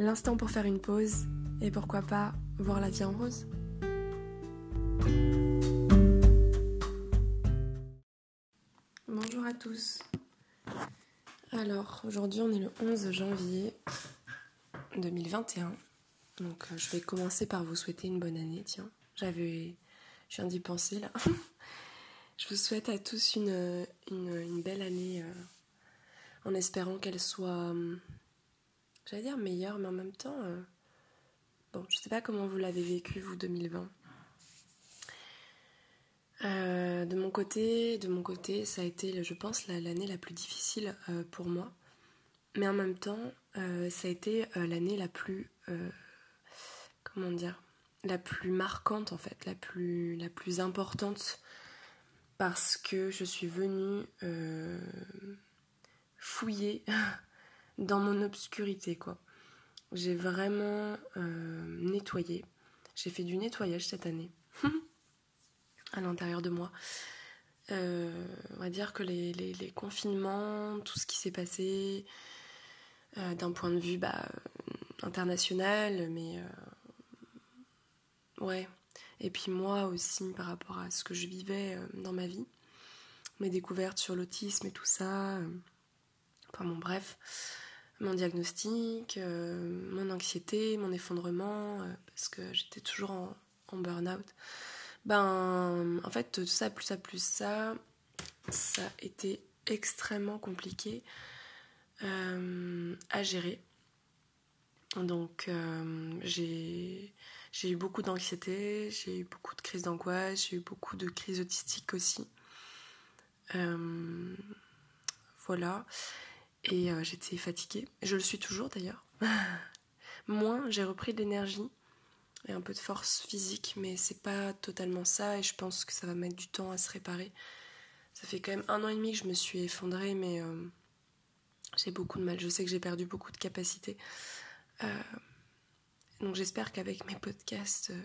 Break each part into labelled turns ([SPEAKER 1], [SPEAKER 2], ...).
[SPEAKER 1] L'instant pour faire une pause et pourquoi pas voir la vie en rose. Bonjour à tous. Alors, aujourd'hui on est le 11 janvier 2021. Donc euh, je vais commencer par vous souhaiter une bonne année, tiens. J'avais. Je viens d'y penser là. je vous souhaite à tous une, belle année euh, en espérant qu'elle soit. J'allais dire meilleure, mais en même temps. Euh, bon, je sais pas comment vous l'avez vécu, vous, 2020. de mon côté, de mon côté, ça a été, je pense, l'année la, plus difficile pour moi. Mais en même temps, ça a été l'année la plus comment dire, la plus marquante en fait, la plus, la plus importante parce que je suis venue euh, fouiller dans mon obscurité quoi. J'ai vraiment euh, nettoyé. J'ai fait du nettoyage cette année à l'intérieur de moi. Euh, on va dire que les, les, confinements, tout ce qui s'est passé d'un point de vue bah, international, mais Ouais. Et puis moi aussi par rapport à ce que je vivais euh, dans ma vie, mes découvertes sur l'autisme et tout ça. Euh, enfin bon bref, mon diagnostic, euh, mon anxiété, mon effondrement, parce que j'étais toujours en, burn-out. Ben en fait tout ça plus ça plus ça, ça a été extrêmement compliqué à gérer. Donc j'ai eu beaucoup d'anxiété, j'ai eu beaucoup de crises d'angoisse, j'ai eu beaucoup de crises autistiques aussi. Euh, voilà. Et euh, j'étais fatiguée. Je le suis toujours d'ailleurs. Moins, j'ai repris de l'énergie et un peu de force physique, mais c'est pas totalement ça et je pense que ça va mettre du temps à se réparer. Ça fait quand même un an et demi que je me suis effondrée, mais euh, j'ai beaucoup de mal. Je sais que j'ai perdu beaucoup de capacités. Donc j'espère qu'avec mes podcasts, euh,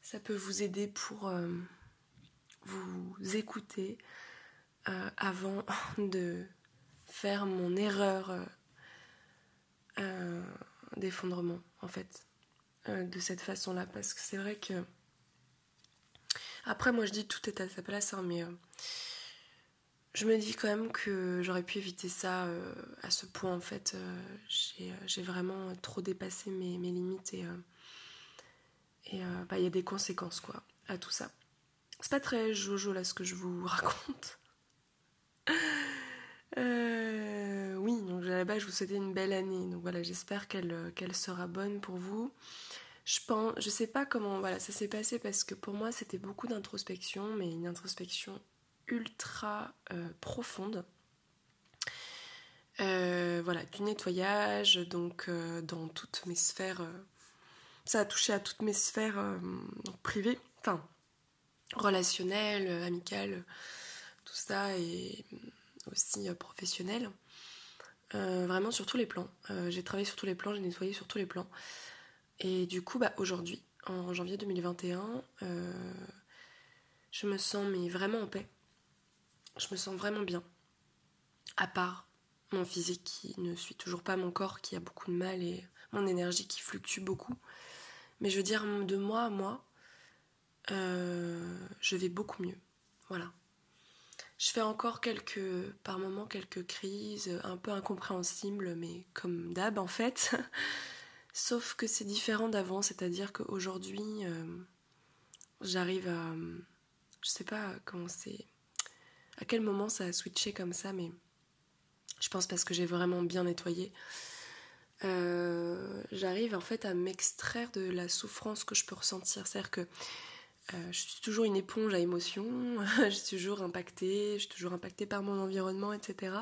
[SPEAKER 1] ça peut vous aider pour euh, vous écouter euh, avant de faire mon erreur d'effondrement, en fait, de cette façon-là. Parce que c'est vrai que... Après, moi je dis tout est à sa place, hein, mais je me dis quand même que j'aurais pu éviter ça euh, à ce point en fait. Euh, euh, j'ai vraiment trop dépassé mes, limites et et bah, il y a des conséquences quoi à tout ça. C'est pas très jojo là ce que je vous raconte. Oui, donc à la base je vous souhaitais une belle année. Donc voilà, j'espère qu'elle qu'elle sera bonne pour vous. Je pense, je sais pas comment ça s'est passé parce que pour moi c'était beaucoup d'introspection, mais une introspection ultra euh, profonde. Euh, voilà, du nettoyage, donc euh, dans toutes mes sphères. ça a touché à toutes mes sphères privées, enfin relationnelles, amicales, tout ça, et aussi professionnelles. vraiment sur tous les plans. j'ai travaillé sur tous les plans, j'ai nettoyé sur tous les plans. Et du coup, bah, aujourd'hui, en janvier 2021, je me sens mais vraiment en paix je me sens vraiment bien. À part mon physique qui ne suit toujours pas mon corps, qui a beaucoup de mal et mon énergie qui fluctue beaucoup. Mais je veux dire, de moi à moi, euh, je vais beaucoup mieux. Voilà. Je fais encore quelques, par moments, quelques crises un peu incompréhensibles, mais comme d'hab en fait. Sauf que c'est différent d'avant, c'est-à-dire qu'aujourd'hui, euh, j'arrive à. Je sais pas comment c'est à quel moment ça a switché comme ça, mais je pense parce que j'ai vraiment bien nettoyé. Euh, j'arrive en fait à m'extraire de la souffrance que je peux ressentir. C'est-à-dire que je suis toujours une éponge à émotions, je suis toujours impactée, je suis toujours impactée par mon environnement, etc.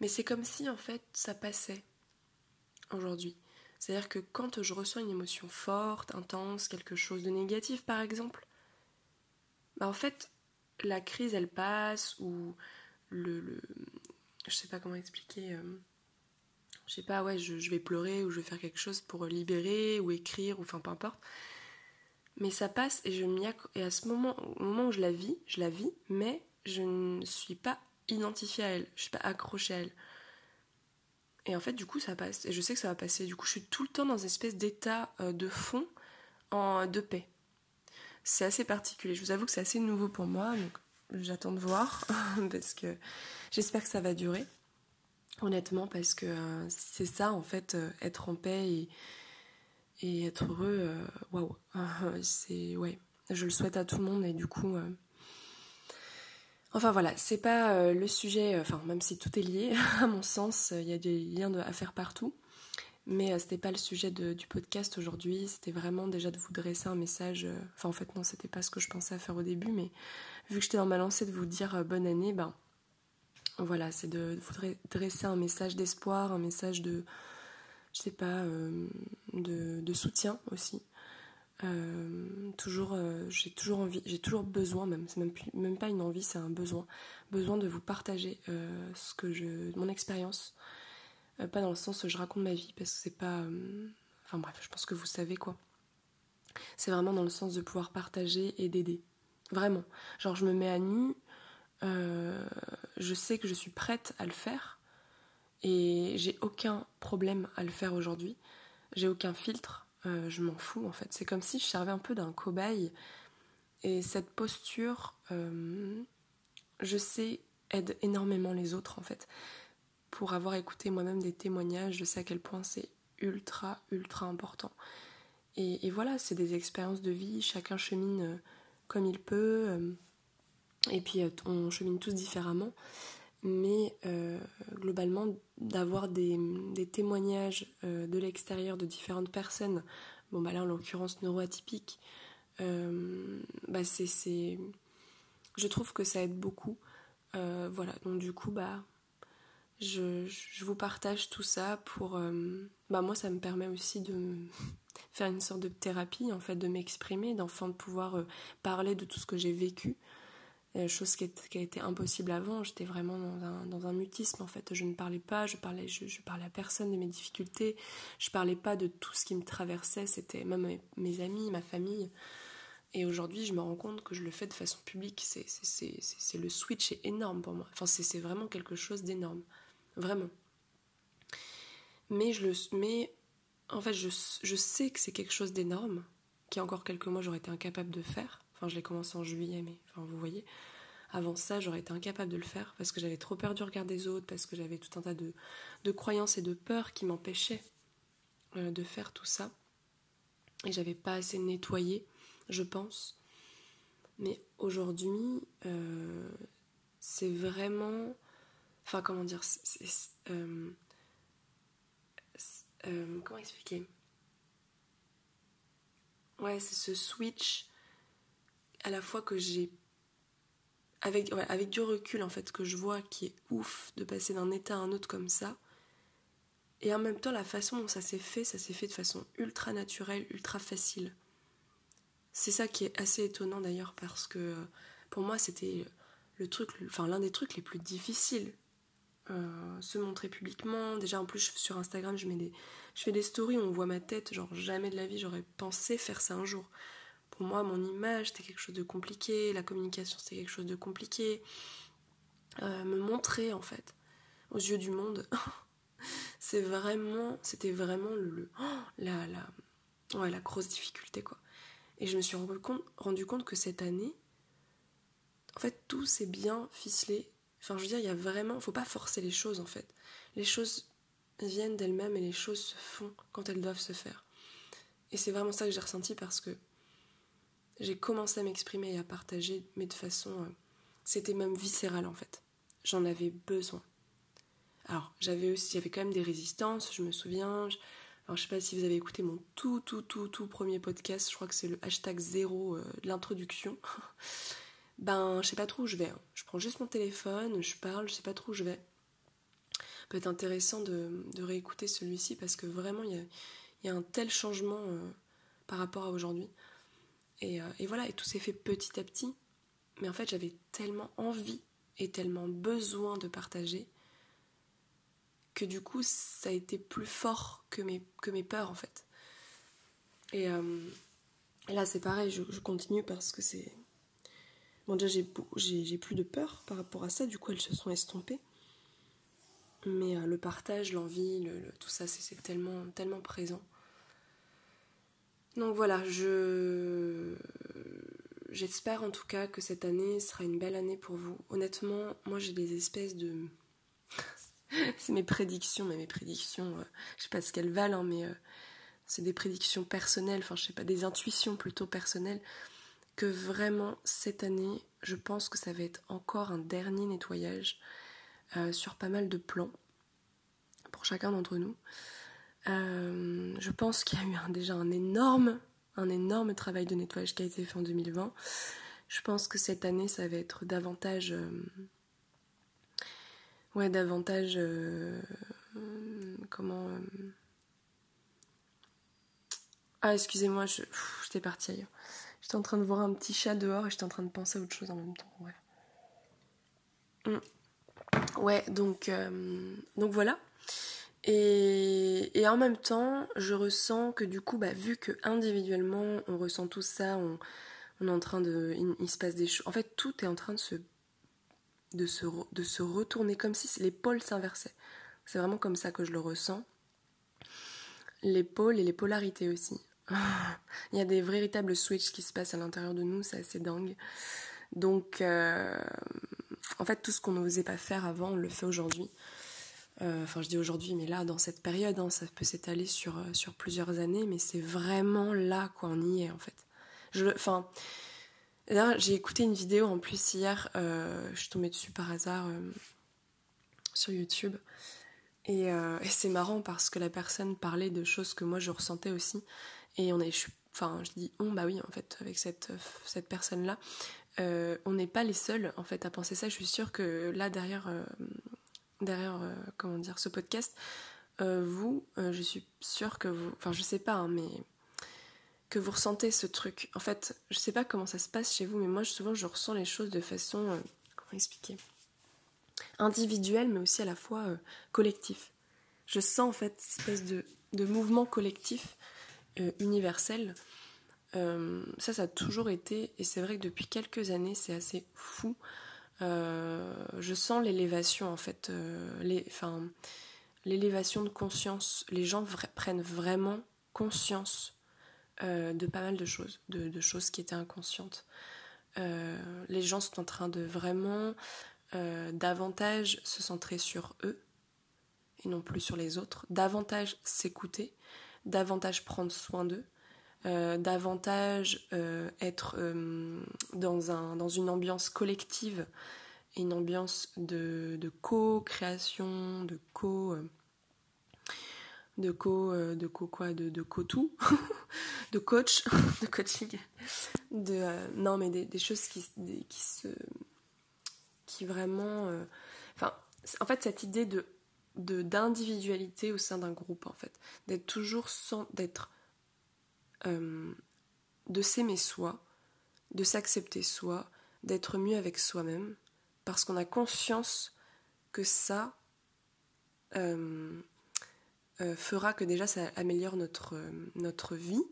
[SPEAKER 1] Mais c'est comme si en fait ça passait aujourd'hui. C'est-à-dire que quand je reçois une émotion forte, intense, quelque chose de négatif par exemple, bah en fait, la crise elle passe ou le. je sais pas comment expliquer. Euh, je sais pas, ouais, je, vais pleurer ou je vais faire quelque chose pour libérer ou écrire ou enfin peu importe. Mais ça passe et je m'y et à ce moment, au moment où je la vis, je la vis, mais je ne suis pas identifiée à elle, je suis pas accrochée à elle. Et en fait, du coup, ça passe. Et je sais que ça va passer. Du coup, je suis tout le temps dans une espèce d'état euh, de fond en, de paix. C'est assez particulier. Je vous avoue que c'est assez nouveau pour moi. Donc, j'attends de voir. parce que j'espère que ça va durer. Honnêtement, parce que euh, c'est ça, en fait, euh, être en paix et, et être heureux. Waouh. c'est. Ouais. Je le souhaite à tout le monde. Et du coup. Enfin voilà, c'est pas euh, le sujet, euh, enfin même si tout est lié, à mon sens, il y a des liens à faire partout, mais euh, c'était pas le sujet du podcast aujourd'hui, c'était vraiment déjà de vous dresser un message, enfin en fait non, c'était pas ce que je pensais à faire au début, mais vu que j'étais dans ma lancée de vous dire bonne année, ben voilà, c'est de vous dresser un message d'espoir, un message de, je sais pas, de soutien aussi. Euh, toujours, euh, j'ai toujours envie, j'ai toujours besoin, même, c'est même, même pas une envie, c'est un besoin, besoin de vous partager euh, ce que je, mon expérience, pas dans le sens où je raconte ma vie, parce que c'est pas, enfin bref, je pense que vous savez quoi. C'est vraiment dans le sens de pouvoir partager et d'aider, vraiment. Genre je me mets à nu, je sais que je suis prête à le faire, et j'ai aucun problème à le faire aujourd'hui, j'ai aucun filtre euh, je m'en fous en fait. C'est comme si je servais un peu d'un cobaye. Et cette posture, euh, je sais, aide énormément les autres en fait. Pour avoir écouté moi-même des témoignages, je sais à quel point c'est ultra, ultra important. Et, voilà, c'est des expériences de vie, chacun chemine euh, comme il peut. et puis on chemine tous différemment mais euh, globalement d'avoir des, témoignages euh, de l'extérieur de différentes personnes, bon bah là en l'occurrence neuroatypiques, euh, bah c'est, je trouve que ça aide beaucoup. voilà, donc du coup bah je, je, vous partage tout ça pour bah moi ça me permet aussi de faire une sorte de thérapie en fait de m'exprimer, d'enfin de pouvoir parler de tout ce que j'ai vécu euh, chose qui, a été impossible avant. J'étais vraiment dans un, mutisme en fait. Je ne parlais pas, je parlais, je, parlais à personne de mes difficultés, je parlais pas de tout ce qui me traversait. C'était même mes, amis, ma famille. Et aujourd'hui, je me rends compte que je le fais de façon publique. C'est le switch est énorme pour moi. Enfin, c'est vraiment quelque chose d'énorme, vraiment. Mais je le, mais en fait, je, je sais que c'est quelque chose d'énorme, qui encore quelques mois j'aurais été incapable de faire. Enfin, je l'ai commencé en juillet, mais enfin, vous voyez. Avant ça, j'aurais été incapable de le faire parce que j'avais trop peur du regard des autres, parce que j'avais tout un tas de, de, croyances et de peurs qui m'empêchaient euh, de faire tout ça. Et j'avais pas assez nettoyé, je pense. Mais aujourd'hui, euh, c'est vraiment. Enfin, comment dire euh, Comment expliquer? Ouais, c'est ce switch à la fois que j'ai avec, avec du recul en fait que je vois qui est ouf de passer d'un état à un autre comme ça. Et en même temps la façon dont ça s'est fait ça s'est fait de façon ultra naturelle ultra facile. C'est ça qui est assez étonnant d'ailleurs parce que pour moi c'était le truc enfin l'un des trucs les plus difficiles euh, se montrer publiquement. Déjà en plus sur Instagram je mets je fais des stories où on voit ma tête genre jamais de la vie j'aurais pensé faire ça un jour pour moi, mon image, c'était quelque chose de compliqué, la communication, c'était quelque chose de compliqué. Euh, me montrer, en fait, aux yeux du monde, c'est vraiment, c'était vraiment le, la, la, la grosse difficulté, quoi. Et je me suis rendu compte, compte que cette année, en fait, tout s'est bien ficelé. Enfin, je veux dire, il y a vraiment, faut pas forcer les choses, en fait. Les choses viennent d'elles-mêmes et les choses se font quand elles doivent se faire. Et c'est vraiment ça que j'ai ressenti parce que j'ai commencé à m'exprimer et à partager, mais de façon. Euh, c'était même viscéral en fait. J'en avais besoin. Alors, j'avais aussi, j'avais quand même des résistances, je me souviens. alors, je sais pas si vous avez écouté mon tout, tout, tout, tout premier podcast, je crois que c'est le hashtag zéro euh, de l'introduction. ben, je sais pas trop où je vais. Hein. Je prends juste mon téléphone, je parle, je sais pas trop où je vais. Peut être intéressant de, de réécouter celui-ci parce que vraiment, il y a, il y a un tel changement par rapport à aujourd'hui. Et, et, voilà, et tout s'est fait petit à petit. Mais en fait, j'avais tellement envie et tellement besoin de partager que du coup, ça a été plus fort que mes, peurs, en fait. Et, là, c'est pareil, je, continue parce que c'est... Bon, déjà, j'ai plus de peur par rapport à ça, du coup, elles se sont estompées. Mais le partage, l'envie, le, tout ça, c'est tellement, tellement présent. Donc voilà, je j'espère en tout cas que cette année sera une belle année pour vous. Honnêtement, moi j'ai des espèces de c'est mes prédictions, mais mes prédictions, euh, je sais pas ce qu'elles valent, hein, mais euh, c'est des prédictions personnelles, enfin je sais pas, des intuitions plutôt personnelles, que vraiment cette année, je pense que ça va être encore un dernier nettoyage euh, sur pas mal de plans pour chacun d'entre nous. Je pense qu'il y a eu déjà un énorme, un énorme travail de nettoyage qui a été fait en 2020. Je pense que cette année, ça va être davantage ouais, davantage. Euh, comment. Euh, ah, excusez-moi, j'étais partie ailleurs. J'étais en train de voir un petit chat dehors et j'étais en train de penser à autre chose en même temps. Ouais, mm. ouais donc, euh, donc voilà. Et, en même temps, je ressens que du coup, bah, vu que individuellement on ressent tout ça, on, on est en train de. il, se passe des choses. En fait, tout est en train de se de se, de se retourner comme si les pôles s'inversaient. C'est vraiment comme ça que je le ressens. Les pôles et les polarités aussi. Il y a des véritables switches qui se passent à l'intérieur de nous, c'est assez dingue. Donc, euh, en fait, tout ce qu'on n'osait pas faire avant, on le fait aujourd'hui. Euh, enfin, je dis aujourd'hui, mais là, dans cette période, hein, ça peut s'étaler sur, euh, sur plusieurs années, mais c'est vraiment là, quoi, on y est, en fait. Enfin, j'ai écouté une vidéo en plus hier, euh, je suis tombée dessus par hasard sur YouTube. Et, c'est marrant parce que la personne parlait de choses que moi je ressentais aussi. Et on est, je, enfin, je dis on, bah oui, en fait, avec cette, cette personne-là, on n'est pas les seuls en fait à penser ça. Je suis sûre que là derrière, derrière, comment dire, ce podcast, vous, je suis sûre que vous, enfin, je sais pas, hein, mais que vous ressentez ce truc. En fait, je sais pas comment ça se passe chez vous, mais moi souvent je ressens les choses de façon, euh, comment expliquer, individuelle, mais aussi à la fois euh, collectif. Je sens en fait cette espèce de, de mouvement collectif euh, universel. ça, ça a toujours été, et c'est vrai que depuis quelques années, c'est assez fou. Je sens l'élévation en fait, les, l'élévation de conscience. Les gens prennent vraiment conscience euh, de pas mal de choses, de, choses qui étaient inconscientes. Euh, les gens sont en train de vraiment euh, davantage se centrer sur eux et non plus sur les autres, davantage s'écouter, davantage prendre soin d'eux, davantage être dans, un, dans une ambiance collective une ambiance de, co-création, de co- de co euh, de co quoi de, de co tout de coach de coaching de euh, non mais des, choses qui, qui se qui vraiment euh, enfin en fait cette idée de d'individualité au sein d'un groupe en fait d'être toujours sans d'être de s'aimer soi de s'accepter soi d'être mieux avec soi-même parce qu'on a conscience que ça euh, fera que déjà ça améliore notre, euh, notre vie,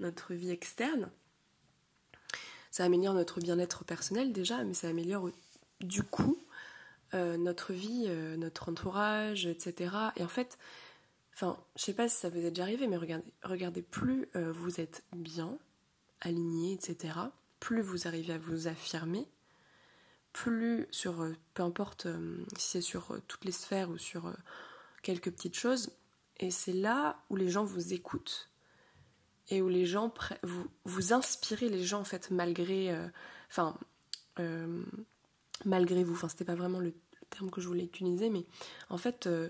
[SPEAKER 1] notre vie externe. Ça améliore notre bien-être personnel déjà, mais ça améliore du coup euh, notre vie, notre entourage, etc. Et en fait, enfin, je sais pas si ça vous est déjà arrivé, mais regardez, plus vous êtes bien, aligné, etc. Plus vous arrivez à vous affirmer, plus sur, peu importe si c'est sur toutes les sphères ou sur quelques petites choses, et c'est là où les gens vous écoutent et où les gens vous, vous inspirez les gens en fait malgré euh, enfin euh, malgré vous enfin c'était pas vraiment le, terme que je voulais utiliser mais en fait euh,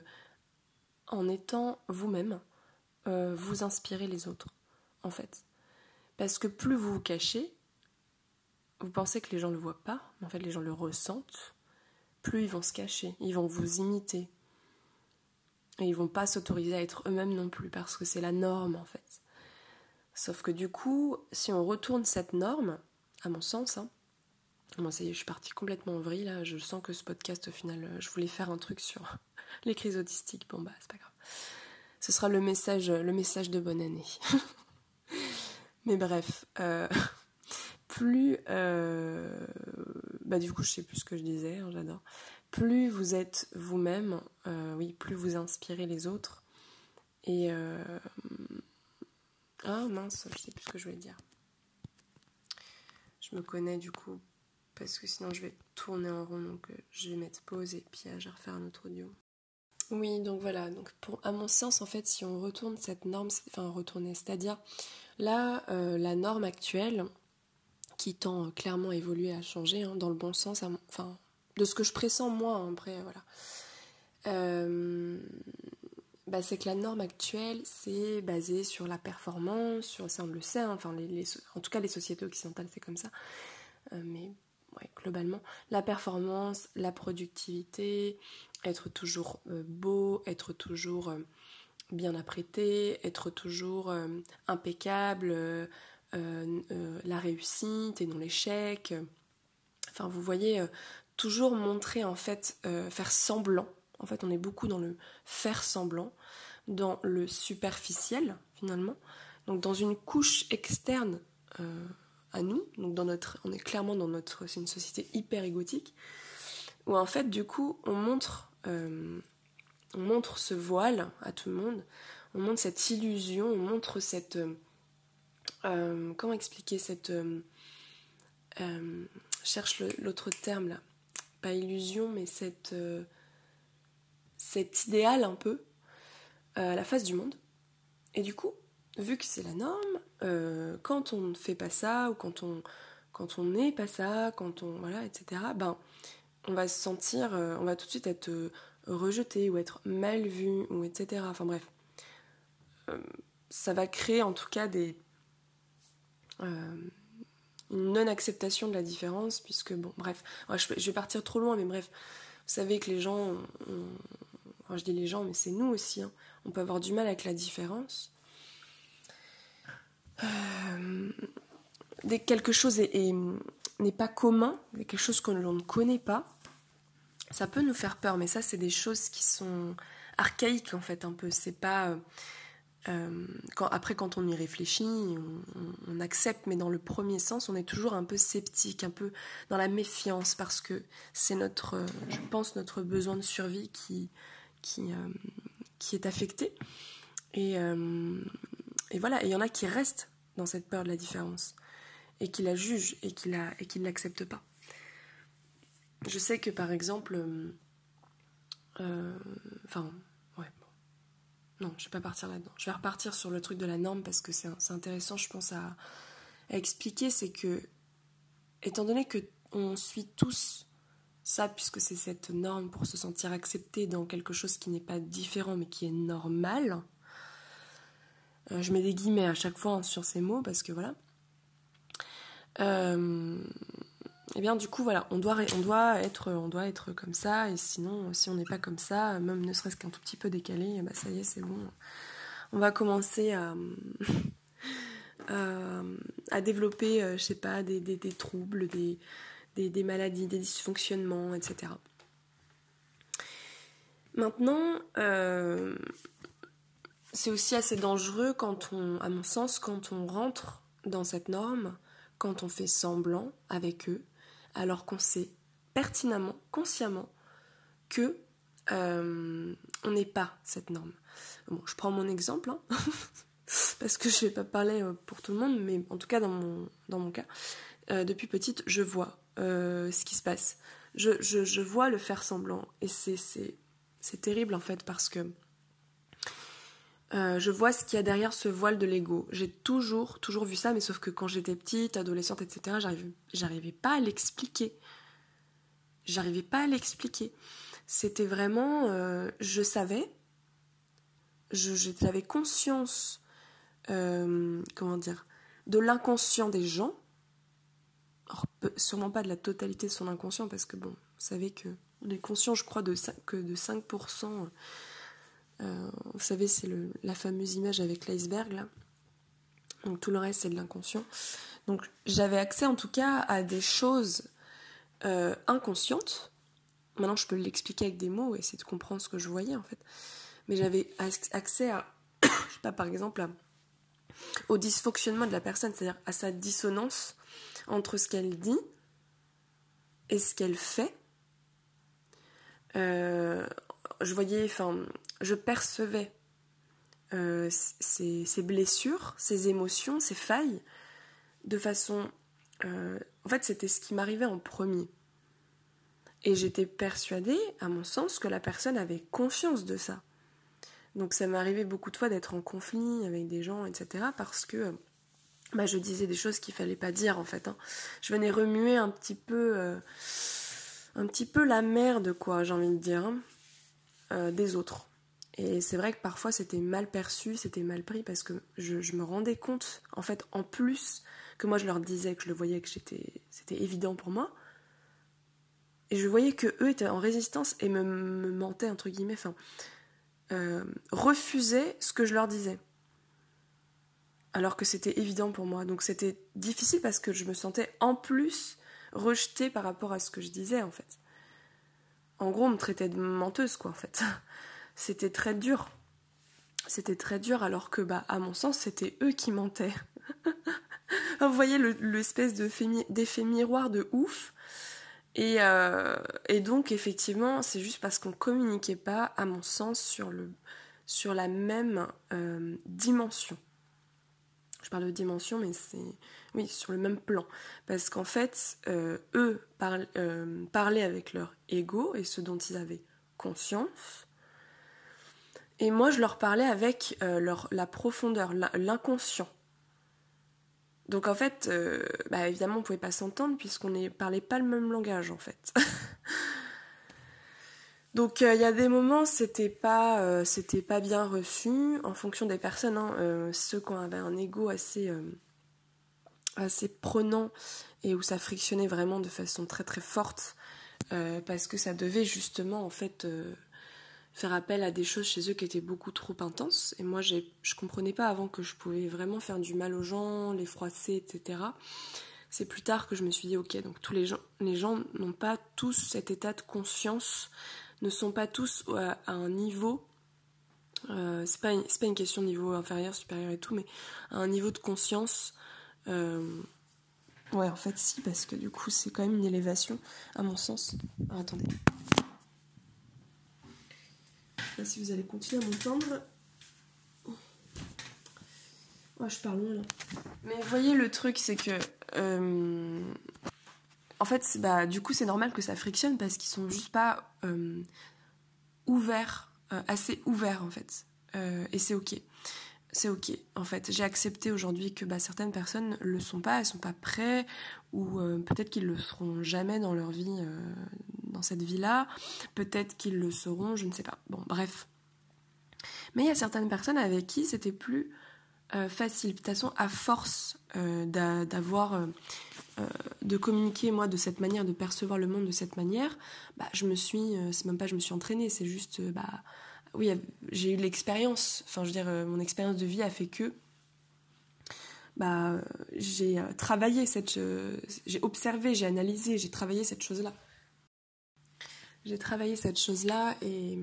[SPEAKER 1] en étant vous-même vous inspirez les autres en fait parce que plus vous vous cachez vous pensez que les gens ne le voient pas mais en fait les gens le ressentent plus ils vont se cacher ils vont vous imiter Et ils vont pas s'autoriser à être eux-mêmes non plus parce que c'est la norme en fait. Sauf que du coup, si on retourne cette norme, à mon sens, hein, moi ça y est, je suis partie complètement en vrille là, je sens que ce podcast au final, je voulais faire un truc sur les crises autistiques, bon bah c'est pas grave. Ce sera le message, le message de bonne année. Mais bref, euh, plus... Euh, bah du coup je sais plus ce que je disais, hein, j'adore. Plus vous êtes vous-même, euh, oui, plus vous inspirez les autres. Et... Ah mince, je sais plus ce que je voulais dire. Je me connais du coup, parce que sinon je vais tourner en rond, donc je vais mettre pause et puis je vais refaire un autre audio. Oui, donc voilà, donc pour, à mon sens, en fait, si on retourne cette norme, enfin retourner, c'est-à-dire là, euh, la norme actuelle, qui tend clairement à évoluer, à changer, hein, dans le bon sens, enfin, de ce que je pressens moi, hein, après, voilà. Euh, bah, c'est que la norme actuelle, c'est basé sur la performance, sur, ça on le sait, hein, enfin, les, en tout cas les sociétés occidentales, c'est comme ça, euh, mais globalement, la performance, la productivité, être toujours euh, beau, être toujours euh, bien apprêté, être toujours euh, impeccable, la réussite et non l'échec. Enfin, vous voyez, toujours montrer en fait, faire semblant. En fait, on est beaucoup dans le faire semblant, dans le superficiel finalement. Donc dans une couche externe nous, donc dans notre, on est clairement dans notre, c'est une société hyper égotique, où en fait du coup on montre euh, on montre ce voile à tout le monde, on montre cette illusion, on montre cette... Euh, comment expliquer cette... Euh, cherche l'autre terme là. Pas illusion, mais cette... cet idéal un peu à la face du monde. Et du coup, vu que c'est la norme, quand on ne fait pas ça, ou quand on quand on n'est pas ça, quand on voilà, etc. Ben on va se sentir, euh, on va tout de suite être euh, rejeté ou être mal vu ou etc. Enfin bref, euh, ça va créer en tout cas des une non-acceptation de la différence puisque bon bref, je, vais partir trop loin mais bref, vous savez que les gens, je dis les gens mais c'est nous aussi, hein. on peut avoir du mal avec la différence. Dès que quelque chose n'est pas commun, quelque chose que l'on ne connaît pas, ça peut nous faire peur, mais ça, c'est des choses qui sont archaïques en fait, un peu. C'est pas. Euh, euh, après, quand on y réfléchit, on, accepte, mais dans le premier sens, on est toujours un peu sceptique, un peu dans la méfiance, parce que c'est notre, je pense, notre besoin de survie qui, qui, euh, qui est affecté. Et, et voilà, il y en a qui restent dans cette peur de la différence, et qui la jugent, et qui ne l'acceptent pas. Je sais que par exemple, euh, euh, enfin, ouais, non, je vais pas partir là-dedans. Je vais repartir sur le truc de la norme parce que c'est intéressant, je pense, à, expliquer. C'est que, étant donné que on suit tous ça, puisque c'est cette norme pour se sentir accepté dans quelque chose qui n'est pas différent mais qui est normal, euh, je mets des guillemets à chaque fois sur ces mots parce que voilà. Euh, et eh bien du coup voilà, on doit, être, comme ça, et sinon si on n'est pas comme ça, même ne serait-ce qu'un tout petit peu décalé, bah ça y est, c'est bon. On va commencer à, à, développer, euh, je sais pas, des, troubles, des, maladies, des dysfonctionnements, etc. Maintenant, euh, c'est aussi assez dangereux quand on, à mon sens, quand on rentre dans cette norme, quand on fait semblant avec eux, alors qu'on sait pertinemment, consciemment, que euh, on n'est pas cette norme. Bon, je prends mon exemple, hein, parce que je ne vais pas parler euh, pour tout le monde, mais en tout cas dans mon, dans mon cas, euh, depuis petite, je vois ce qui se passe. Je, je, vois le faire semblant, et c'est terrible en fait, parce que je vois ce qu'il y a derrière ce voile de l'ego. J'ai toujours, toujours vu ça, mais sauf que quand j'étais petite, adolescente, etc., j'arrivais pas à l'expliquer. J'arrivais pas à l'expliquer. C'était vraiment, euh, je savais, j'avais conscience, euh, comment dire, de l'inconscient des gens. sûrement pas de la totalité de son inconscient, parce que bon, vous savez que on est conscient, je crois, de que de 5% vous savez, c'est la fameuse image avec l'iceberg là. Donc tout le reste, c'est de l'inconscient. Donc j'avais accès en tout cas à des choses inconscientes. Maintenant, je peux l'expliquer avec des mots et essayer de comprendre ce que je voyais en fait. Mais j'avais accès à, je sais pas, par exemple, au dysfonctionnement de la personne, c'est-à-dire à sa dissonance entre ce qu'elle dit et ce qu'elle fait. Euh, je voyais, enfin, je percevais euh, ses, blessures, ses émotions, ses failles de façon. Euh, en fait, c'était ce qui m'arrivait en premier. Et j'étais persuadée, à mon sens, que la personne avait conscience de ça. Donc ça arrivé beaucoup de fois d'être en conflit avec des gens, etc. Parce que bah, je disais des choses qu'il fallait pas dire en fait. Hein. Je venais remuer un petit peu, euh, un petit peu la merde quoi, j'ai envie de dire, hein, euh, des autres. Et c'est vrai que parfois c'était mal perçu, c'était mal pris parce que je, me rendais compte, en fait, en plus que moi je leur disais que je le voyais, que c'était évident pour moi. Et je voyais que eux étaient en résistance et me, me mentaient entre guillemets, enfin, euh, refusaient ce que je leur disais alors que c'était évident pour moi. Donc c'était difficile parce que je me sentais en plus rejetée par rapport à ce que je disais en fait. En gros, on me traitait de menteuse quoi en fait. C'était très dur. C'était très dur alors que bah à mon sens, c'était eux qui mentaient. Vous voyez l'espèce d'effet miroir de ouf. Et, euh, et donc effectivement, c'est juste parce qu'on communiquait pas, à mon sens, sur, le, sur la même euh, dimension je parle de dimension, mais c'est oui sur le même plan, parce qu'en fait, euh, eux euh, parlaient avec leur ego et ce dont ils avaient conscience, et moi je leur parlais avec euh, la profondeur, l'inconscient. Donc en fait, bah, évidemment, on pouvait pas s'entendre puisqu'on ne parlait pas le même langage en fait. Donc euh, il y a des moments c'était pas euh, c'était pas bien reçu en fonction des personnes. Hein. Euh, ceux qui avaient un ego assez assez prenant et où ça frictionnait vraiment de façon très très forte parce que ça devait justement en fait faire appel à des choses chez eux qui étaient beaucoup trop intenses. Et moi je comprenais pas avant que je pouvais vraiment faire du mal aux gens, les froisser, etc. C'est plus tard que je me suis dit ok donc tous les gens les gens n'ont pas tous cet état de conscience ne sont pas tous à, un niveau, euh, c'est pas, pas une question de niveau inférieur, supérieur et tout, mais à un niveau de conscience. Euh, ouais, en fait, si, parce que du coup, c'est quand même une élévation, à mon sens. Ah, attendez. Je sais pas si vous allez continuer à m'entendre. Ouais, je parle loin là. Mais vous voyez, le truc, c'est que. Euh, en fait, bah, du coup, c'est normal que ça frictionne parce qu'ils sont juste pas euh, ouverts, euh, assez ouverts en fait. Euh, et c'est ok. C'est ok. En fait, j'ai accepté aujourd'hui que bah, certaines personnes le sont pas, elles sont pas prêtes, ou peut-être qu'ils le seront jamais dans leur vie, dans cette vie-là. Peut-être qu'ils le seront, je ne sais pas. Bon, bref. Mais il y a certaines personnes avec qui c'était plus facile. De toute façon, à force d'avoir euh, de communiquer moi de cette manière, de percevoir le monde de cette manière, bah, je me suis, euh, c'est même pas je me suis entraînée, c'est juste, euh, bah, oui, j'ai eu l'expérience, enfin je veux dire, mon expérience de vie a fait que bah, j'ai travaillé cette, j'ai observé, j'ai analysé, j'ai travaillé cette chose-là. J'ai travaillé cette chose-là et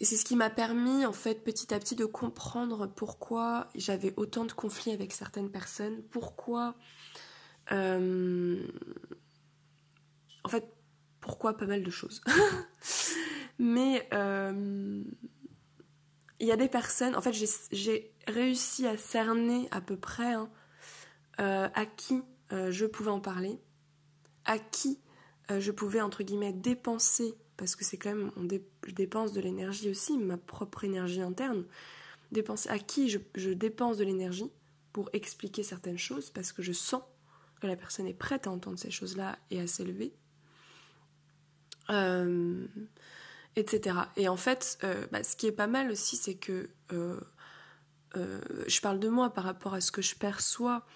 [SPEAKER 1] et c'est ce qui m'a permis, en fait, petit à petit, de comprendre pourquoi j'avais autant de conflits avec certaines personnes, pourquoi. Euh, en fait, pourquoi pas mal de choses. Mais euh, il y a des personnes, en fait, j'ai réussi à cerner à peu près hein, euh, à qui je pouvais en parler, à qui je pouvais, entre guillemets, dépenser parce que c'est quand même, je dépense de l'énergie aussi, ma propre énergie interne. Dépense, à qui je, dépense de l'énergie pour expliquer certaines choses, parce que je sens que la personne est prête à entendre ces choses-là et à s'élever. Euh, etc. Et en fait, euh, bah, ce qui est pas mal aussi, c'est que euh, je parle de moi par rapport à ce que je perçois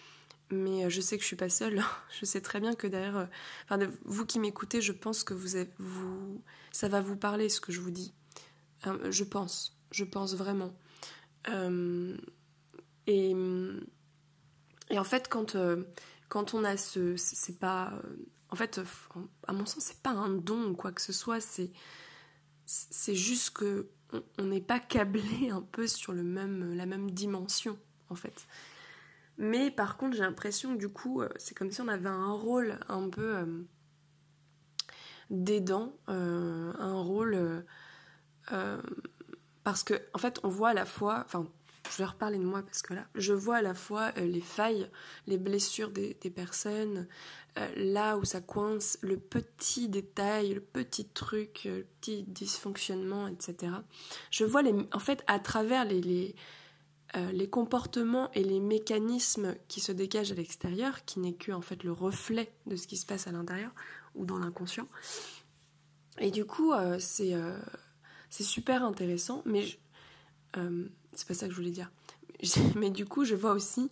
[SPEAKER 1] mais euh, je sais que je suis pas seule. Je sais très bien que derrière, euh, enfin, vous qui m'écoutez, je pense que vous, vous, ça va vous parler ce que je vous dis. je pense, je pense vraiment. et, et en fait, quand, quand on a ce. C'est pas. En fait, à mon sens, c'est pas un don ou quoi que ce soit, c'est. C'est juste que on n'est pas câblé un peu sur le même, la même dimension, en fait. Mais par contre, j'ai l'impression que du coup, euh, c'est comme si on avait un rôle un peu euh, d'aidant, euh, un rôle. parce que, en fait, on voit à la fois. Enfin, je vais reparler de moi parce que là, je vois à la fois les failles, les blessures des, personnes, là où ça coince, le petit détail, le petit truc, le petit dysfonctionnement, etc. Je vois les, en fait à travers les, euh, les comportements et les mécanismes qui se dégagent à l'extérieur, qui n'est que en fait le reflet de ce qui se passe à l'intérieur ou dans l'inconscient. Et du coup, euh, c'est euh, c'est super intéressant, mais c'est pas ça que je voulais dire. Mais du coup, je vois aussi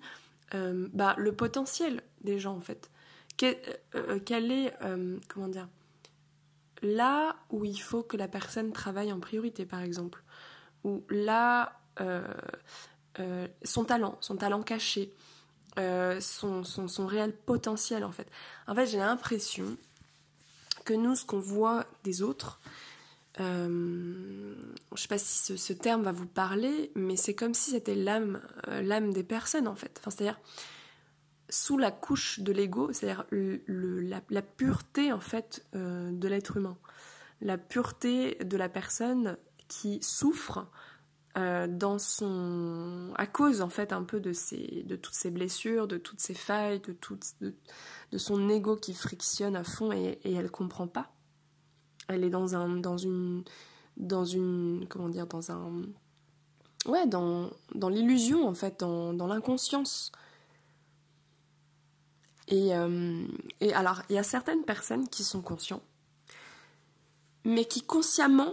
[SPEAKER 1] bah, le potentiel des gens en fait. Quel, est comment dire là où il faut que la personne travaille en priorité, par exemple, ou là euh, son talent, son talent caché, euh, son, son, réel potentiel en fait. En fait, j'ai l'impression que nous, ce qu'on voit des autres, euh, je sais pas si ce, terme va vous parler, mais c'est comme si c'était l'âme, l'âme des personnes en fait. Enfin, c'est-à-dire sous la couche de l'ego, c'est-à-dire la, pureté en fait de l'être humain, la pureté de la personne qui souffre euh, dans son à cause en fait un peu de ses de toutes ses blessures de toutes ses failles de de, son ego qui frictionne à fond et, et elle comprend pas. Elle est dans un dans une dans une comment dire dans un ouais dans dans l'illusion en fait dans, dans l'inconscience. Et, euh, et alors il y a certaines personnes qui sont conscientes mais qui consciemment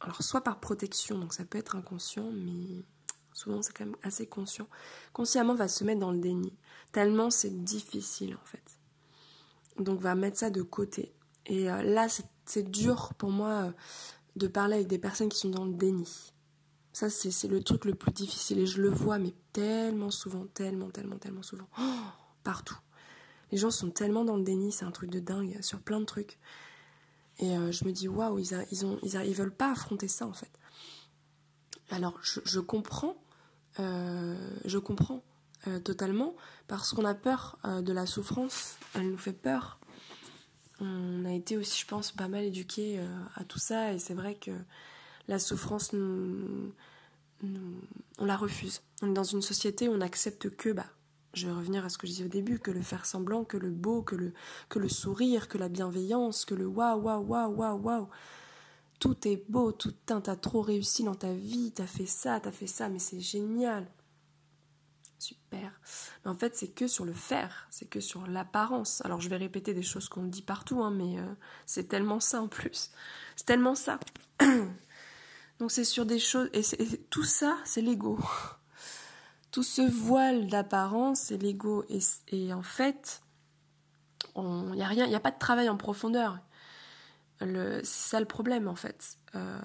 [SPEAKER 1] alors soit par protection, donc ça peut être inconscient, mais souvent c'est quand même assez conscient, consciemment va se mettre dans le déni, tellement c'est difficile en fait. Donc va mettre ça de côté. Et euh, là, c'est dur pour moi euh, de parler avec des personnes qui sont dans le déni. Ça, c'est le truc le plus difficile. Et je le vois, mais tellement souvent, tellement, tellement, tellement souvent. Oh, partout. Les gens sont tellement dans le déni, c'est un truc de dingue, sur plein de trucs. Et euh, je me dis, waouh, ils, ils, ils, veulent pas affronter ça en fait. Alors je, comprends, euh, je comprends euh, totalement, parce qu'on a peur de la souffrance, elle nous fait peur. On a été aussi, je pense, pas mal éduqués à tout ça, et c'est vrai que la souffrance, on la refuse. On est dans une société où on n'accepte que bah, je vais revenir à ce que je disais au début, que le faire semblant, que le beau, que le, sourire, que la bienveillance, que le waouh, waouh, waouh, waouh, waouh. Tout est beau, tout t'as trop réussi dans ta vie, t'as fait ça, t'as fait ça, mais c'est génial. Super. Mais en fait, c'est que sur le faire, c'est que sur l'apparence. Alors, je vais répéter des choses qu'on dit partout, hein, mais euh, c'est tellement ça en plus. C'est tellement ça. Donc, c'est sur des choses. Et tout ça, c'est l'ego tout ce voile d'apparence et l'ego. Et, en fait, il n'y a rien, il n'y a pas de travail en profondeur. C'est ça le problème en fait. Euh,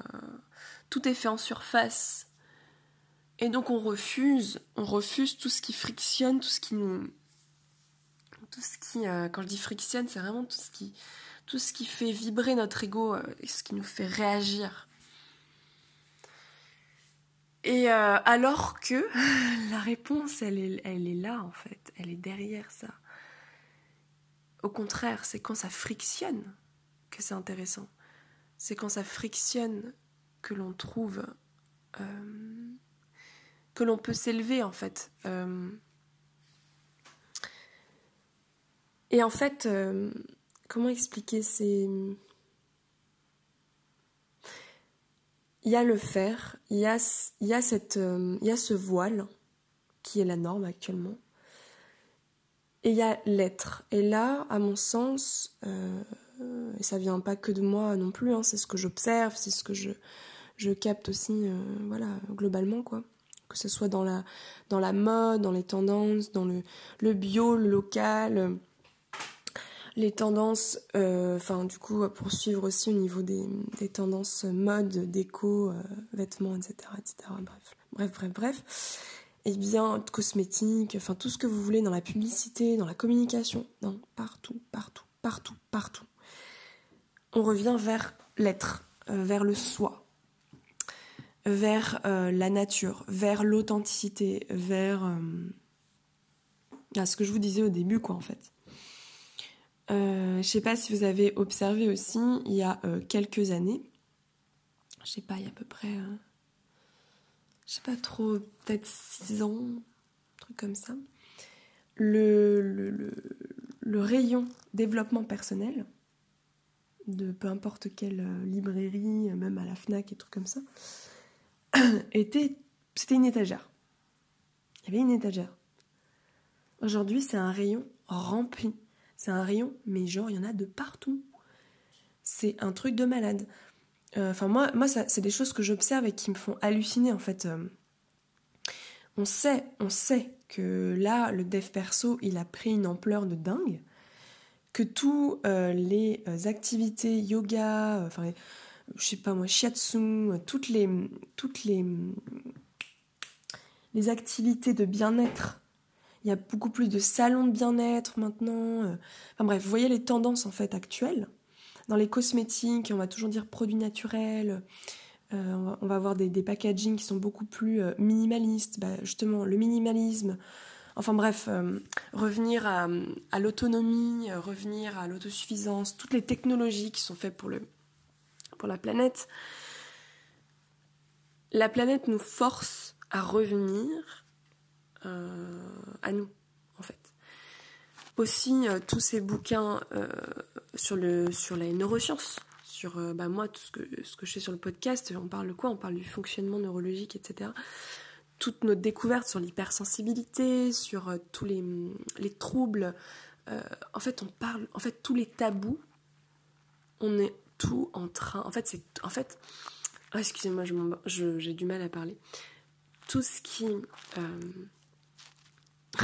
[SPEAKER 1] tout est fait en surface. Et donc on refuse, on refuse tout ce qui frictionne, tout ce qui nous... Tout ce qui... Euh, quand je dis frictionne, c'est vraiment tout ce qui... Fait vibrer notre ego, euh, et ce qui nous fait réagir. Et euh, alors que la réponse, elle est, là en fait, elle est derrière ça. Au contraire, c'est quand ça frictionne que c'est intéressant. C'est quand ça frictionne que l'on trouve, euh, que l'on peut s'élever en fait. Euh, et en fait, comment expliquer ces il y a le faire, il y a, y a, euh, y a ce voile qui est la norme actuellement, et il y a l'être. Et là, à mon sens, euh, et ça vient pas que de moi non plus, hein, c'est ce que j'observe, c'est ce que je, je capte aussi, euh, voilà, globalement, quoi. Que ce soit dans la, dans la mode, dans les tendances, dans le, le bio, le local, les tendances, euh, enfin du coup, poursuivre aussi au niveau des, tendances mode, déco, euh, vêtements, etc., etc. Bref, bref, bref, bref. Et eh bien, cosmétiques, enfin tout ce que vous voulez dans la publicité, dans la communication, non, partout, partout, partout, partout. On revient vers l'être, euh, vers le soi, vers la nature, vers l'authenticité, vers à ce que je vous disais au début, quoi, en fait. Euh, je sais pas si vous avez observé aussi, il y a euh, quelques années, je sais pas, il y a à peu près, euh, je sais pas trop, peut-être 6 ans, un truc comme ça, le, le, le, rayon développement personnel, de peu importe quelle librairie, même à la FNAC et trucs comme ça, était, c'était une étagère. Il y avait une étagère. Aujourd'hui, c'est un rayon rempli c'est un rayon, mais genre, il y en a de partout. C'est un truc de malade. Euh, enfin, moi, c'est des choses que j'observe et qui me font halluciner, en fait. Euh. on sait, on sait que là, le dev perso, il a pris une ampleur de dingue. Que tous euh, les activités yoga, enfin, je sais pas moi, shiatsu, toutes les, toutes les, les activités de bien-être il y a beaucoup plus de salons de bien-être maintenant. Euh. Enfin bref, vous voyez les tendances en fait actuelles. Dans les cosmétiques, on va toujours dire produits naturels. Euh, on, va, avoir des, des, packaging qui sont beaucoup plus euh, minimalistes. Bah, justement, le minimalisme. Enfin bref, revenir à, à l'autonomie, revenir à l'autosuffisance, toutes les technologies qui sont faites pour, le, pour la planète. La planète nous force à revenir nous, en fait. Aussi, euh, tous ces bouquins euh, sur, le, sur les neurosciences, sur bah, moi, tout ce que, je fais sur le podcast, on parle de quoi? On parle du fonctionnement neurologique, etc. Toutes nos découvertes sur l'hypersensibilité, sur tous les, les troubles. en fait, on parle, en fait, tous les tabous, on est tout en train. En fait, c'est. En fait. Ah, excusez-moi, j'ai du mal à parler. Tout ce qui.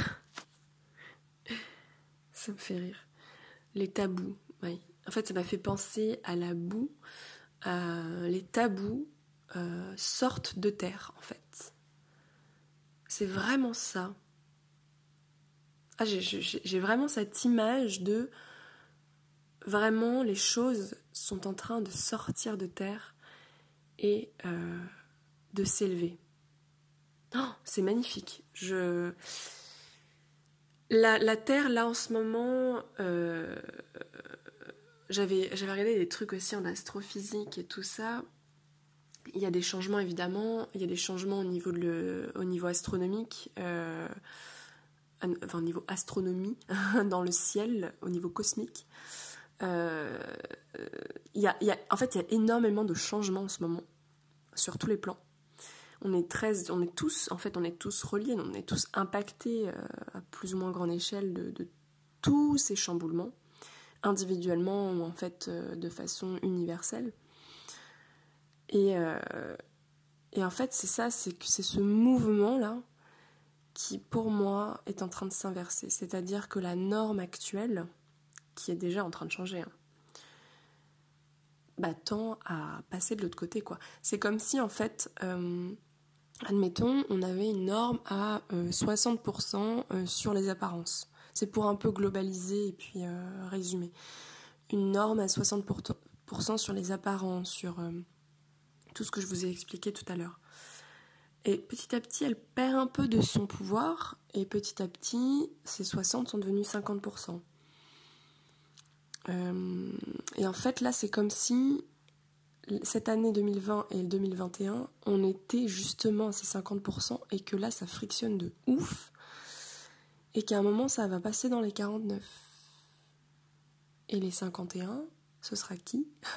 [SPEAKER 1] ça me fait rire. Les tabous. En fait, ça m'a fait penser à la boue. les tabous euh, sortent de terre, en fait. C'est vraiment ça. Ah, j'ai vraiment cette image de vraiment les choses sont en train de sortir de terre et euh, de s'élever. Oh, c'est magnifique. Je la, Terre, là, en ce moment, euh, j'avais regardé des trucs aussi en astrophysique et tout ça. Il y a des changements, évidemment. Il y a des changements au niveau, de au niveau astronomique, euh, enfin, au niveau astronomie, dans le ciel, au niveau cosmique. Euh, il y a, en fait, il y a énormément de changements en ce moment, sur tous les plans on est très, on est tous, en fait, on est tous reliés, on est tous impactés euh, à plus ou moins grande échelle de, tous ces chamboulements, individuellement ou en fait euh, de façon universelle. Et, euh, et en fait, c'est ça, c'est que c'est ce mouvement-là qui, pour moi, est en train de s'inverser. C'est-à-dire que la norme actuelle, qui est déjà en train de changer, hein, bah, tend à passer de l'autre côté, quoi. C'est comme si, en fait, admettons, on avait une norme à 60% euh, euh, sur les apparences. C'est pour un peu globaliser et puis euh, résumer. Une norme à 60% sur les apparences, sur tout ce que je vous ai expliqué tout à l'heure. Et petit à petit, elle perd un peu de son pouvoir, et petit à petit, ces 60 sont devenus 50%. et en fait, là, c'est comme si cette année 2020 et 2021, on était justement à ces 50% et que là, ça frictionne de ouf et qu'à un moment, ça va passer dans les 49. Et les 51, ce sera qui?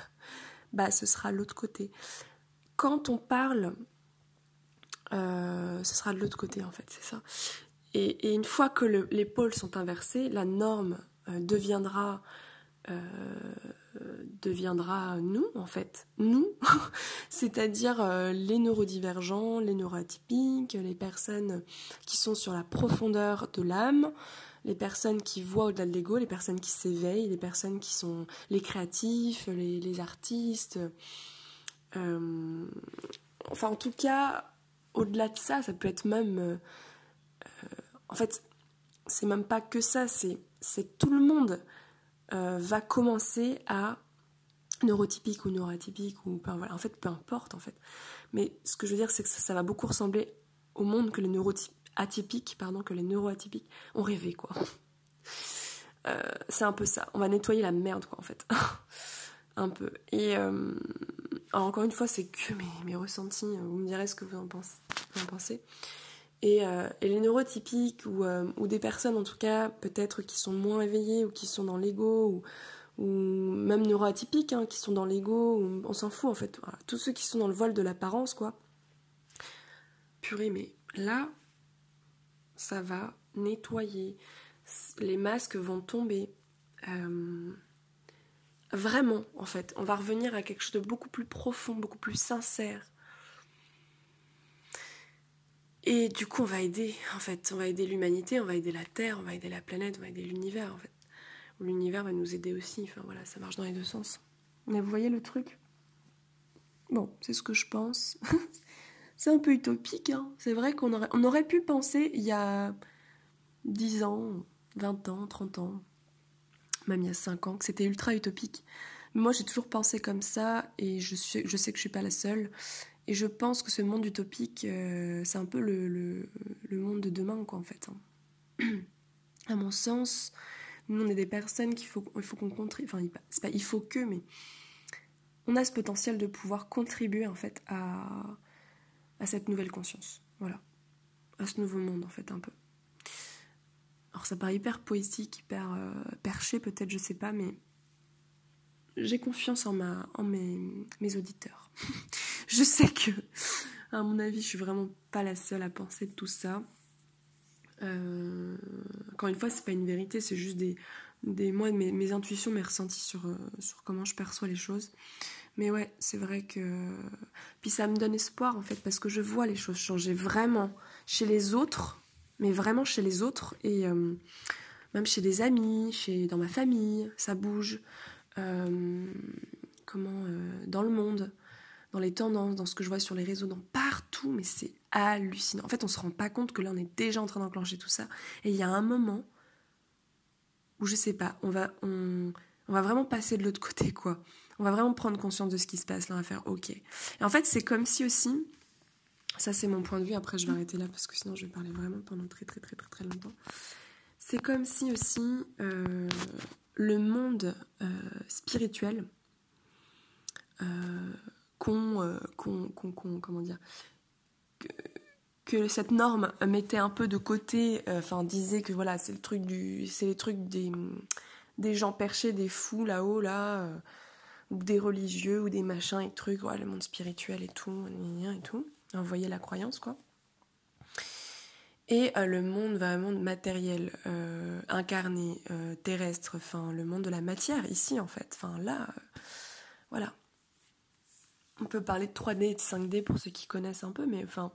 [SPEAKER 1] Bah, ce sera l'autre côté. Quand on parle, euh, ce sera de l'autre côté en fait, c'est ça. Et, une fois que les pôles sont inversés, la norme euh, deviendra euh, deviendra nous, en fait. Nous, c'est-à-dire euh, les neurodivergents, les neuroatypiques, les personnes qui sont sur la profondeur de l'âme, les personnes qui voient au-delà de l'ego, les personnes qui s'éveillent, les personnes qui sont les créatifs, les, artistes. Euh, enfin, en tout cas, au-delà de ça, ça peut être même. Euh, en fait, c'est même pas que ça, c'est tout le monde va commencer à neurotypique ou neuroatypique ou voilà, en fait peu importe en fait. Mais ce que je veux dire c'est que ça, va beaucoup ressembler au monde que les neuroatypiques pardon que les neuroatypiques ont rêvé quoi. Euh, c'est un peu ça. On va nettoyer la merde quoi en fait. Un peu. Et euh, encore une fois c'est que mes, ressentis. Vous me direz ce que vous en pensez. Et, euh, et, les neurotypiques ou, ou, des personnes en tout cas peut-être qui sont moins éveillées ou qui sont dans l'ego ou ou même neuroatypiques, hein, qui sont dans l'ego, on s'en fout en fait. Tous ceux qui sont dans le voile de l'apparence, quoi. Purée, mais là, ça va nettoyer. Les masques vont tomber. Euh, vraiment, en fait, on va revenir à quelque chose de beaucoup plus profond, beaucoup plus sincère. Et du coup, on va aider, en fait, on va aider l'humanité, on va aider la Terre, on va aider la planète, on va aider l'univers, en fait l'univers va nous aider aussi. Enfin voilà, ça marche dans les deux sens. Mais vous voyez le truc? Bon, c'est ce que je pense. c'est un peu utopique. Hein. C'est vrai qu'on aurait, on aurait pu penser il y a 10 ans, 20 ans, 30 ans, même il y a 5 ans, que c'était ultra utopique. moi, j'ai toujours pensé comme ça et je, suis, je sais que je suis pas la seule. Et je pense que ce monde utopique, euh, c'est un peu le, monde de demain, quoi, en fait. Hein. à mon sens, nous, on est des personnes qu'il faut, qu'on contribue. Enfin, c'est pas il faut que, mais on a ce potentiel de pouvoir contribuer en fait à, à cette nouvelle conscience. Voilà. À ce nouveau monde en fait, un peu. Alors ça paraît hyper poétique, hyper euh, perché peut-être, je sais pas, mais j'ai confiance en, ma, en mes, mes auditeurs. je sais que, à mon avis, je suis vraiment pas la seule à penser de tout ça. Euh, encore une fois, c'est pas une vérité, c'est juste des, des moi, mes, mes intuitions, mes ressentis sur, euh, sur comment je perçois les choses. Mais ouais, c'est vrai que. Puis ça me donne espoir en fait, parce que je vois les choses changer vraiment chez les autres, mais vraiment chez les autres, et euh, même chez des amis, chez, dans ma famille, ça bouge. comment. dans le monde dans les tendances, dans ce que je vois sur les réseaux, dans partout, mais c'est hallucinant. En fait, on se rend pas compte que là, on est déjà en train d'enclencher tout ça. Et il y a un moment où je sais pas, on va, on, va vraiment passer de l'autre côté, quoi. On va vraiment prendre conscience de ce qui se passe là, on va faire OK. Et en fait, c'est comme si aussi, ça c'est mon point de vue, après je vais arrêter là parce que sinon je vais parler vraiment pendant très très très très très longtemps. C'est comme si aussi euh, le monde euh, spirituel euh, euh, qu'on, comment dire, que, cette norme mettait un peu de côté, euh, enfin disait que voilà, c'est le truc du, c'est les trucs des, des gens perchés, des fous là-haut là, euh, ou des religieux ou des machins et trucs, le monde spirituel et tout, et tout. Envoyer la croyance quoi. Et le monde vraiment matériel, incarné, terrestre, enfin le monde de la matière ici en fait, enfin là, voilà on peut parler de 3D et de 5D pour ceux qui connaissent un peu, mais enfin,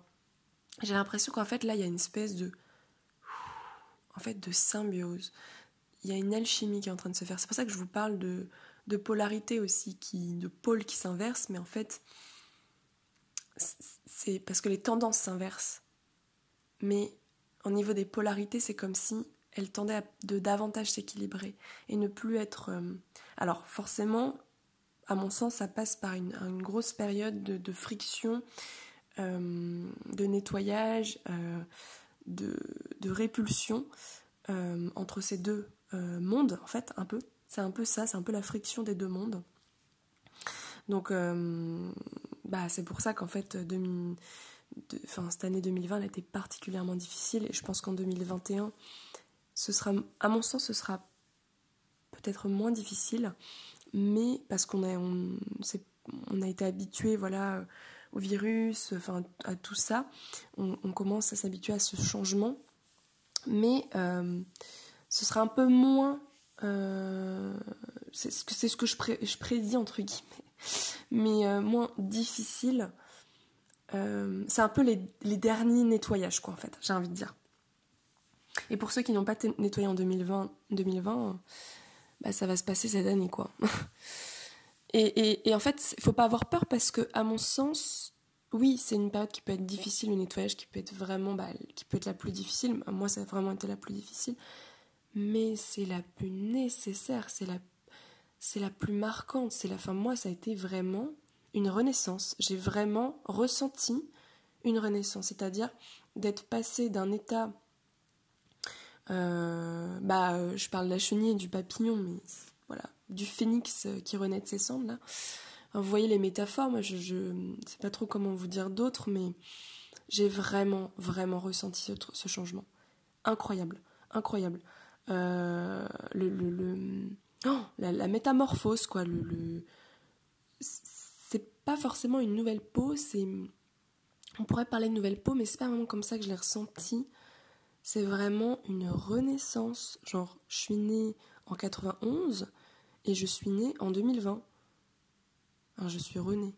[SPEAKER 1] j'ai l'impression qu'en fait là il y a une espèce de, en fait, de symbiose. Il y a une alchimie qui est en train de se faire. C'est pour ça que je vous parle de, polarité aussi, qui, de pôles qui s'inversent, mais en fait, c'est parce que les tendances s'inversent. Mais au niveau des polarités, c'est comme si elles tendaient à de davantage s'équilibrer et ne plus être. Euh, alors forcément, à mon sens, ça passe par une, grosse période de, friction, euh, de nettoyage, euh, de, répulsion euh, entre ces deux mondes, en fait, un peu. C'est un peu ça, c'est un peu la friction des deux mondes. Donc, bah, c'est pour ça qu'en fait, cette année 2020 a été particulièrement difficile et je pense qu'en 2021, ce sera, à mon sens, ce sera peut-être moins difficile mais parce qu'on a, on, a été habitué voilà, au virus, enfin, à tout ça, on, commence à s'habituer à ce changement, mais euh, ce sera un peu moins. Euh, c'est ce que je, je, prédis, entre guillemets, mais euh, moins difficile. c'est un peu les, les, derniers nettoyages, quoi, en fait, j'ai envie de dire. Et pour ceux qui n'ont pas nettoyé en 2020, 2020 bah, ça va se passer cette année, quoi. et, et, en fait, il faut pas avoir peur parce que, à mon sens, oui, c'est une période qui peut être difficile, le nettoyage qui peut être vraiment, bah, qui peut être la plus difficile. Moi, ça a vraiment été la plus difficile. Mais c'est la plus nécessaire, c'est la, c'est la plus marquante. C'est la fin. Moi, ça a été vraiment une renaissance. J'ai vraiment ressenti une renaissance, c'est-à-dire d'être passé d'un état bah, euh, je parle de la chenille et du papillon, mais voilà, du phénix euh, qui renaît de ses cendres là. vous voyez les métaphores, je, je sais pas trop comment vous dire d'autres, mais j'ai vraiment, vraiment ressenti ce, ce, changement. Incroyable, incroyable. le, le, oh, la, métamorphose, quoi. Le, le... C'est pas forcément une nouvelle peau, c'est. On pourrait parler de nouvelle peau, mais c'est pas vraiment comme ça que je l'ai ressenti c'est vraiment une renaissance. Genre, je suis née en 91 et je suis née en 2020. Alors, je suis renée.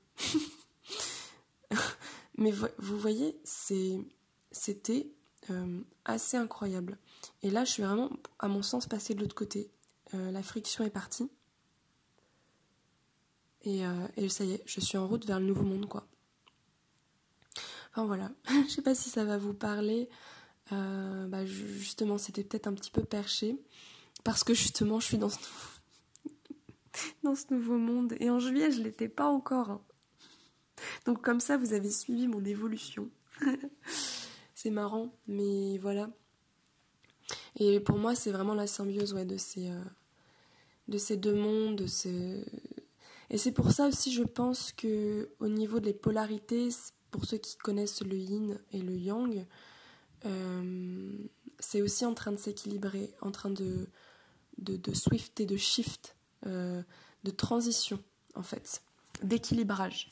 [SPEAKER 1] Mais vous voyez, c'était euh, assez incroyable. Et là, je suis vraiment, à mon sens, passée de l'autre côté. Euh, la friction est partie. Et, euh, et, ça y est, je suis en route vers le nouveau monde, quoi. Enfin voilà, je sais pas si ça va vous parler. Euh, bah, justement, c'était peut-être un petit peu perché. Parce que justement, je suis dans ce, nouveau monde. Et en juillet, je l'étais pas encore. Hein. Donc comme ça, vous avez suivi mon évolution. c'est marrant, mais voilà. Et pour moi, c'est vraiment la symbiose ouais, de, ces, euh, de ces deux mondes. Et c'est pour ça aussi, je pense que au niveau des polarités, pour ceux qui connaissent le yin et le yang, euh, c'est aussi en train de s'équilibrer, en train de, de, swift et de shift, euh, de transition en fait, d'équilibrage.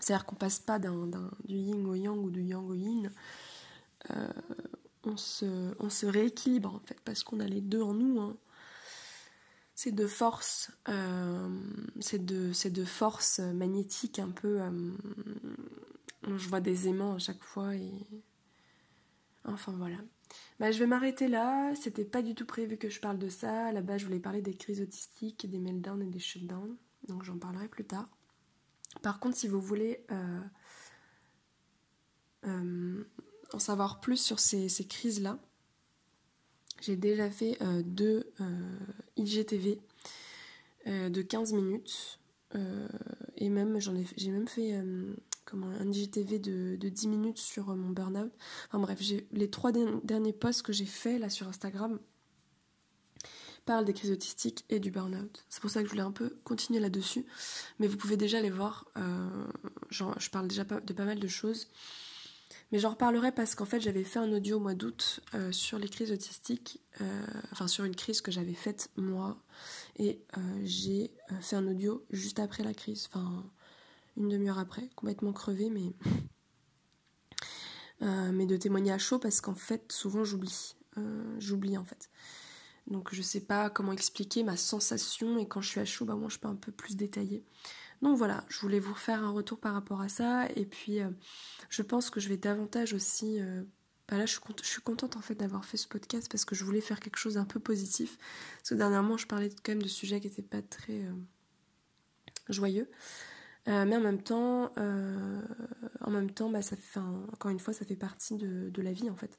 [SPEAKER 1] C'est-à-dire qu'on passe pas d'un, du yin au yang ou du yang au yin. Euh, on, se, on se rééquilibre en fait parce qu'on a les deux en nous. Hein. C'est de force, c'est de, de force magnétique un peu. je vois des aimants à chaque fois et Enfin voilà. Bah, je vais m'arrêter là. C'était pas du tout prévu que je parle de ça. Base, je voulais parler des crises autistiques, des meltdowns et des shutdowns. Donc j'en parlerai plus tard. Par contre, si vous voulez euh, euh, en savoir plus sur ces, crises-là, j'ai déjà fait euh, deux IGTV de 15 minutes. et même, j'en ai, j'ai même fait un de, de 10 minutes sur euh, mon burn-out. Enfin bref, les trois derniers posts que j'ai fait là sur Instagram parlent des crises autistiques et du burn-out. C'est pour ça que je voulais un peu continuer là-dessus. Mais vous pouvez déjà les voir. Euh, je parle déjà de pas mal de choses. Mais j'en reparlerai parce qu'en fait j'avais fait un audio au mois d'août euh, sur les crises autistiques, enfin sur une crise que j'avais faite moi, et j'ai fait un audio juste après la crise, enfin une demi-heure après, complètement crevée, mais, euh, mais de témoigner à chaud parce qu'en fait, souvent j'oublie. Euh, j'oublie en fait. Donc je sais pas comment expliquer ma sensation et quand je suis à chaud, bah moi je peux un peu plus détailler. Donc voilà, je voulais vous faire un retour par rapport à ça et puis euh, je pense que je vais davantage aussi bah là, je suis, je suis contente en fait d'avoir fait ce podcast parce que je voulais faire quelque chose d'un peu positif. Parce que dernièrement, je parlais quand même de sujets qui n'étaient pas très joyeux. Euh, mais en même temps, euh, en même temps, bah, ça fait, encore une fois, ça fait partie de, la vie en fait.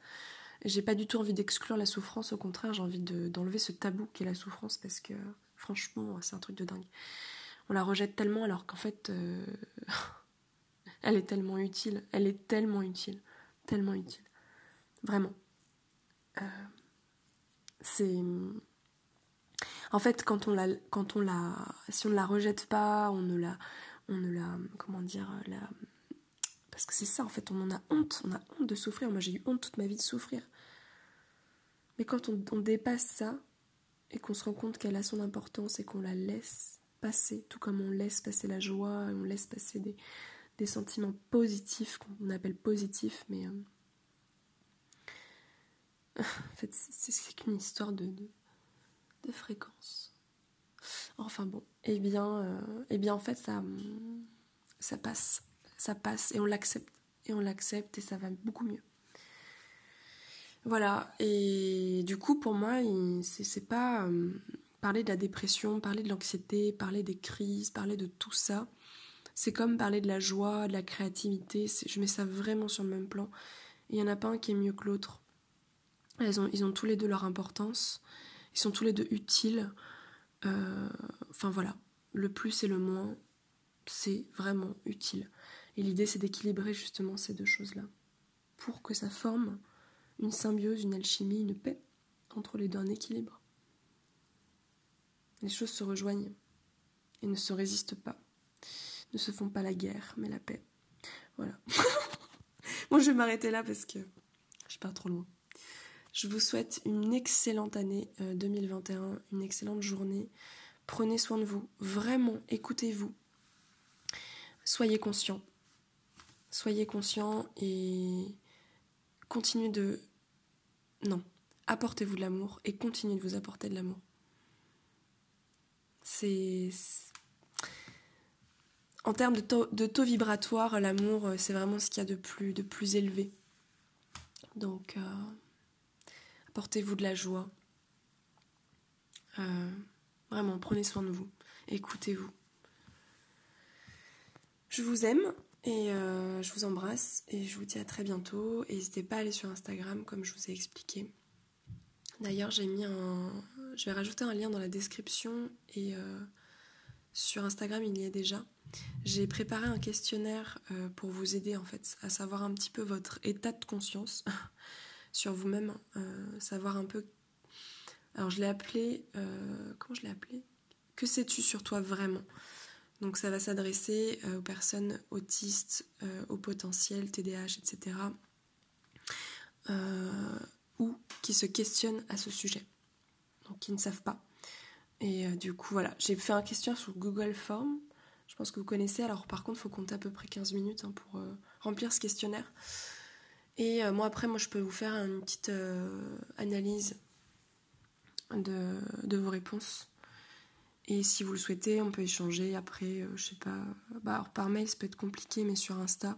[SPEAKER 1] J'ai pas du tout envie d'exclure la souffrance, au contraire, j'ai envie d'enlever ce tabou qu'est la souffrance parce que franchement, c'est un truc de dingue. On la rejette tellement alors qu'en fait, euh, elle est tellement utile, elle est tellement utile, tellement utile. Vraiment. c'est. En fait, quand on la, quand on la, si on la rejette pas, on ne la, on ne la. Comment dire la, Parce que c'est ça, en fait, on en a honte. On a honte de souffrir. Moi, j'ai eu honte toute ma vie de souffrir. Mais quand on, dépasse ça et qu'on se rend compte qu'elle a son importance et qu'on la laisse passer, tout comme on laisse passer la joie, on laisse passer des, des sentiments positifs qu'on appelle positifs, mais euh, en fait c'est qu'une histoire de, de, de fréquence. Enfin bon, eh bien, euh, eh bien en fait ça, ça passe, ça passe et on l'accepte et on l'accepte et ça va beaucoup mieux. Voilà, et du coup, pour moi, c'est pas euh, parler de la dépression, parler de l'anxiété, parler des crises, parler de tout ça. C'est comme parler de la joie, de la créativité. Je mets ça vraiment sur le même plan. Il n'y en a pas un qui est mieux que l'autre. Ont, ils ont tous les deux leur importance. Ils sont tous les deux utiles. Euh, enfin voilà, le plus et le moins, c'est vraiment utile. Et l'idée, c'est d'équilibrer justement ces deux choses-là pour que ça forme une symbiose, une alchimie, une paix entre les deux, un équilibre. Les choses se rejoignent et ne se résistent pas, ne se font pas la guerre, mais la paix. Voilà. Moi, je vais m'arrêter là parce que je pars trop loin. Je vous souhaite une excellente année 2021, euh, une excellente journée. Prenez soin de vous, vraiment, écoutez-vous. Soyez conscient. Soyez conscient et continuez de non. Apportez-vous de l'amour et continuez de vous apporter de l'amour. C'est. En termes de taux, vibratoire, l'amour, euh, c'est vraiment ce qu'il y a de plus, de plus élevé. Donc, euh, apportez-vous de la joie. Euh, vraiment, prenez soin de vous. Écoutez-vous. Je vous aime. Et euh, je vous embrasse et je vous dis à très bientôt. N'hésitez pas à aller sur Instagram comme je vous ai expliqué. D'ailleurs, j'ai mis un. Je vais rajouter un lien dans la description et euh, sur Instagram il y est déjà. J'ai préparé un questionnaire pour vous aider en fait à savoir un petit peu votre état de conscience sur vous-même, savoir un peu. Alors je l'ai appelé. comment je l'ai appelé? Que sais-tu sur toi vraiment? Donc ça va s'adresser euh, aux personnes autistes, euh, au potentiel, TDAH, etc. Euh, ou qui se questionnent à ce sujet, donc qui ne savent pas. Et du coup, voilà, j'ai fait un questionnaire sur Google Form. Je pense que vous connaissez. Alors par contre, il faut compter à peu près 15 minutes hein, pour remplir ce questionnaire. Et moi après, moi je peux vous faire une petite analyse de, vos réponses et si vous le souhaitez, on peut échanger après, euh, je sais pas. Bah, alors par mail, ça peut être compliqué, mais sur Insta,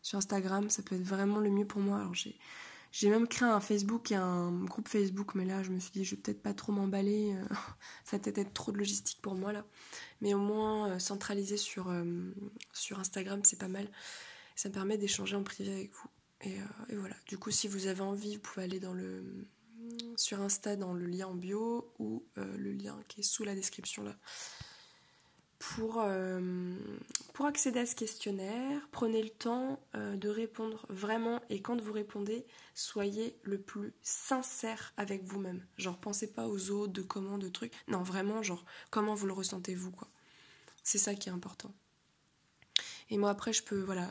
[SPEAKER 1] sur Instagram, ça peut être vraiment le mieux pour moi. Alors j'ai, même créé un Facebook et un groupe Facebook, mais là, je me suis dit, je vais peut-être pas trop m'emballer. Euh, ça va peut-être être trop de logistique pour moi là. Mais au moins, euh, centraliser sur Instagram, c'est pas mal. Ça me permet d'échanger en privé avec vous. Et, et voilà. Du coup, si vous avez envie, vous pouvez aller sur Insta dans le lien en bio ou euh, le lien qui est sous la description là. Pour, euh, pour accéder à ce questionnaire, prenez le temps euh, de répondre vraiment et quand vous répondez, soyez le plus sincère avec vous-même. Genre, pensez pas aux autres, de comment, de trucs. Non, vraiment, genre, comment vous le ressentez vous, quoi. C'est ça qui est important. Et moi, après, je peux, voilà,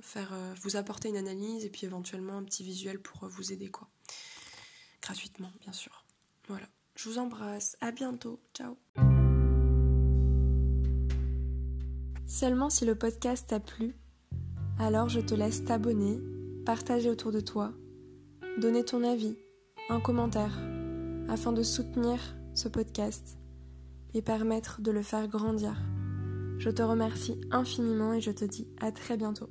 [SPEAKER 1] faire, vous apporter une analyse et puis éventuellement un petit visuel pour vous aider, quoi gratuitement bien sûr. Voilà, je vous embrasse, à bientôt, ciao. Seulement si le podcast t'a plu, alors je te laisse t'abonner, partager autour de toi, donner ton avis, un commentaire, afin de soutenir ce podcast et permettre de le faire grandir. Je te remercie infiniment et je te dis à très bientôt.